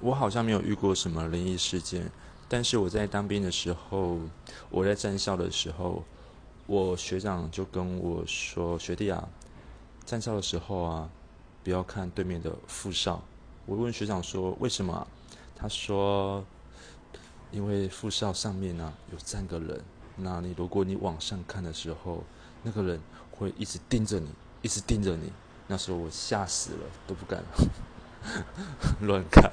我好像没有遇过什么灵异事件，但是我在当兵的时候，我在站校的时候，我学长就跟我说：“学弟啊，站校的时候啊，不要看对面的副哨。”我问学长说：“为什么？”他说：“因为副哨上面呢有三个人，那你如果你往上看的时候，那个人会一直盯着你，一直盯着你。”那时候我吓死了，都不敢乱看。